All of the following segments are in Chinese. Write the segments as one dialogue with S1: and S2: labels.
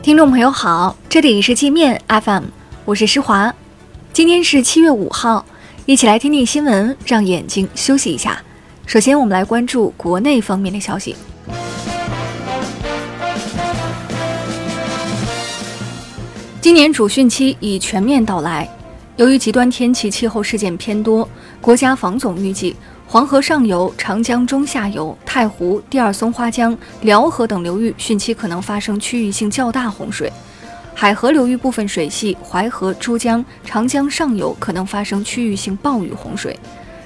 S1: 听众朋友好，这里是界面 FM，我是施华。今天是七月五号，一起来听听新闻，让眼睛休息一下。首先，我们来关注国内方面的消息。今年主汛期已全面到来，由于极端天气气候事件偏多，国家防总预计。黄河上游、长江中下游、太湖、第二松花江、辽河等流域汛期可能发生区域性较大洪水；海河流域部分水系、淮河、珠江、长江上游可能发生区域性暴雨洪水。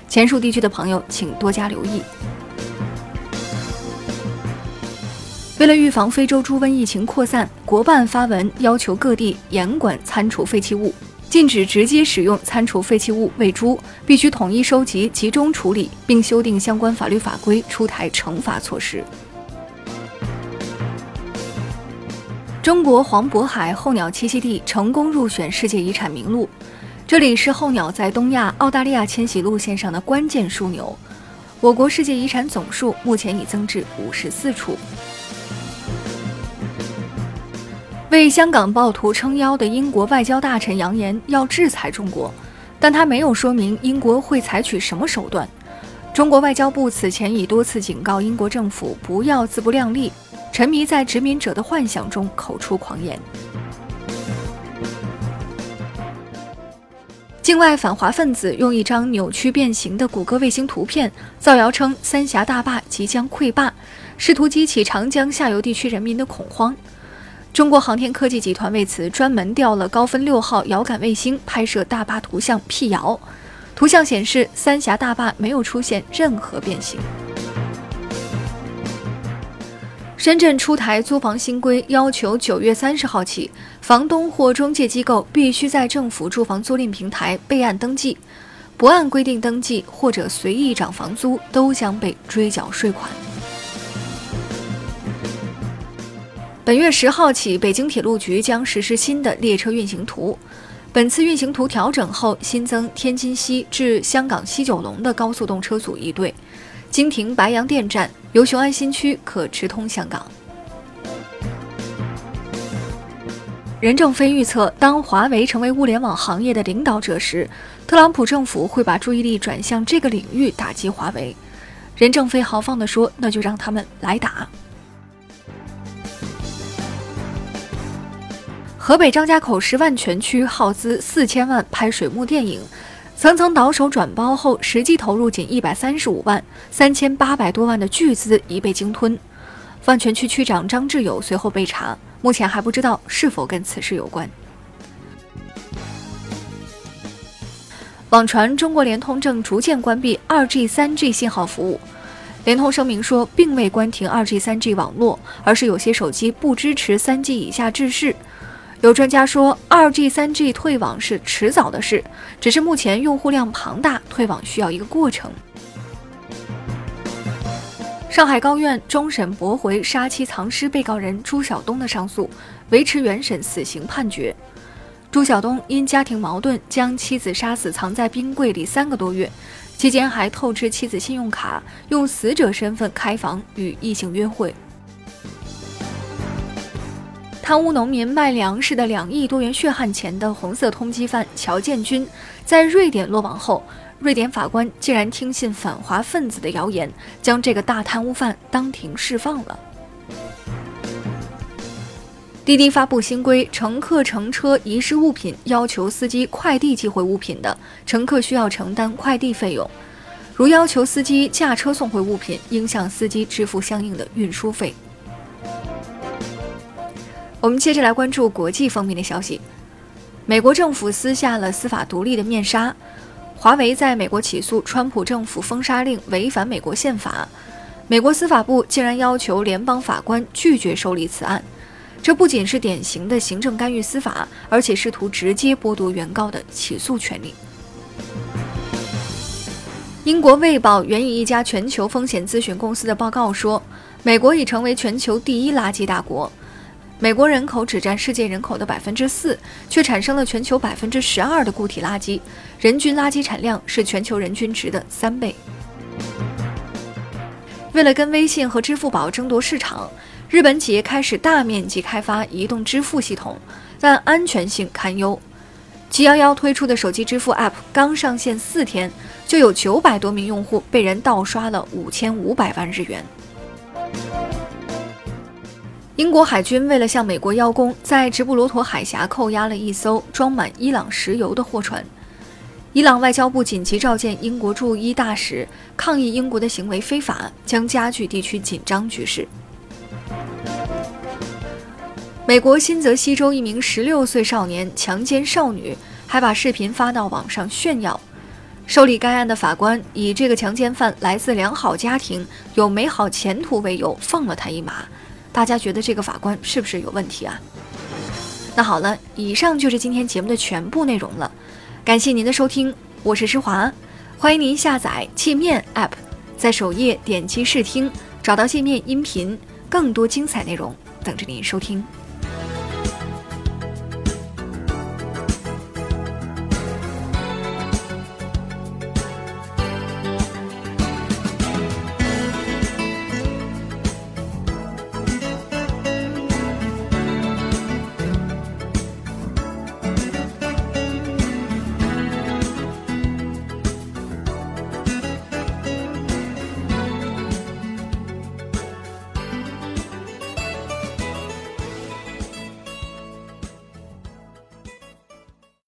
S1: 前述地区的朋友请多加留意。为了预防非洲猪瘟疫情扩散，国办发文要求各地严管餐厨废弃物。禁止直接使用餐厨废弃物喂猪，必须统一收集、集中处理，并修订相关法律法规，出台惩罚措施。中国黄渤海候鸟栖息地成功入选世界遗产名录，这里是候鸟在东亚、澳大利亚迁徙路线上的关键枢纽。我国世界遗产总数目前已增至五十四处。为香港暴徒撑腰的英国外交大臣扬言要制裁中国，但他没有说明英国会采取什么手段。中国外交部此前已多次警告英国政府不要自不量力，沉迷在殖民者的幻想中口出狂言。境外反华分子用一张扭曲变形的谷歌卫星图片造谣称三峡大坝即将溃坝，试图激起长江下游地区人民的恐慌。中国航天科技集团为此专门调了高分六号遥感卫星拍摄大坝图像辟谣。图像显示，三峡大坝没有出现任何变形。深圳出台租房新规，要求九月三十号起，房东或中介机构必须在政府住房租赁平台备案登记，不按规定登记或者随意涨房租，都将被追缴税款。本月十号起，北京铁路局将实施新的列车运行图。本次运行图调整后，新增天津西至香港西九龙的高速动车组一对，经停白洋淀站，由雄安新区可直通香港。任正非预测，当华为成为物联网行业的领导者时，特朗普政府会把注意力转向这个领域打击华为。任正非豪放地说：“那就让他们来打。”河北张家口市万全区耗资四千万拍水幕电影，层层倒手转包后，实际投入仅一百三十五万，三千八百多万的巨资已被鲸吞。万全区区长张志友随后被查，目前还不知道是否跟此事有关。网传中国联通正逐渐关闭二 G、三 G 信号服务，联通声明说，并未关停二 G、三 G 网络，而是有些手机不支持三 G 以下制式。有专家说，二 G、三 G 退网是迟早的事，只是目前用户量庞大，退网需要一个过程。上海高院终审驳回杀妻藏尸被告人朱晓东的上诉，维持原审死刑判决。朱晓东因家庭矛盾将妻子杀死藏在冰柜里三个多月，期间还透支妻子信用卡，用死者身份开房与异性约会。贪污农民卖粮食的两亿多元血汗钱的红色通缉犯乔建军，在瑞典落网后，瑞典法官竟然听信反华分子的谣言，将这个大贪污犯当庭释放了。滴滴发布新规，乘客乘车遗失物品，要求司机快递寄回物品的，乘客需要承担快递费用；如要求司机驾车送回物品，应向司机支付相应的运输费。我们接着来关注国际方面的消息。美国政府撕下了司法独立的面纱，华为在美国起诉川普政府封杀令违反美国宪法，美国司法部竟然要求联邦法官拒绝受理此案，这不仅是典型的行政干预司法，而且试图直接剥夺原告的起诉权利。英国《卫报》援引一家全球风险咨询公司的报告说，美国已成为全球第一垃圾大国。美国人口只占世界人口的百分之四，却产生了全球百分之十二的固体垃圾，人均垃圾产量是全球人均值的三倍。为了跟微信和支付宝争夺市场，日本企业开始大面积开发移动支付系统，但安全性堪忧。七幺幺推出的手机支付 App 刚上线四天，就有九百多名用户被人盗刷了五千五百万日元。英国海军为了向美国邀功，在直布罗陀海峡扣押了一艘装满伊朗石油的货船。伊朗外交部紧急召见英国驻伊大使，抗议英国的行为非法，将加剧地区紧张局势。美国新泽西州一名十六岁少年强奸少女，还把视频发到网上炫耀。受理该案的法官以这个强奸犯来自良好家庭、有美好前途为由，放了他一马。大家觉得这个法官是不是有问题啊？那好了，以上就是今天节目的全部内容了。感谢您的收听，我是施华，欢迎您下载界面 App，在首页点击试听，找到界面音频，更多精彩内容等着您收听。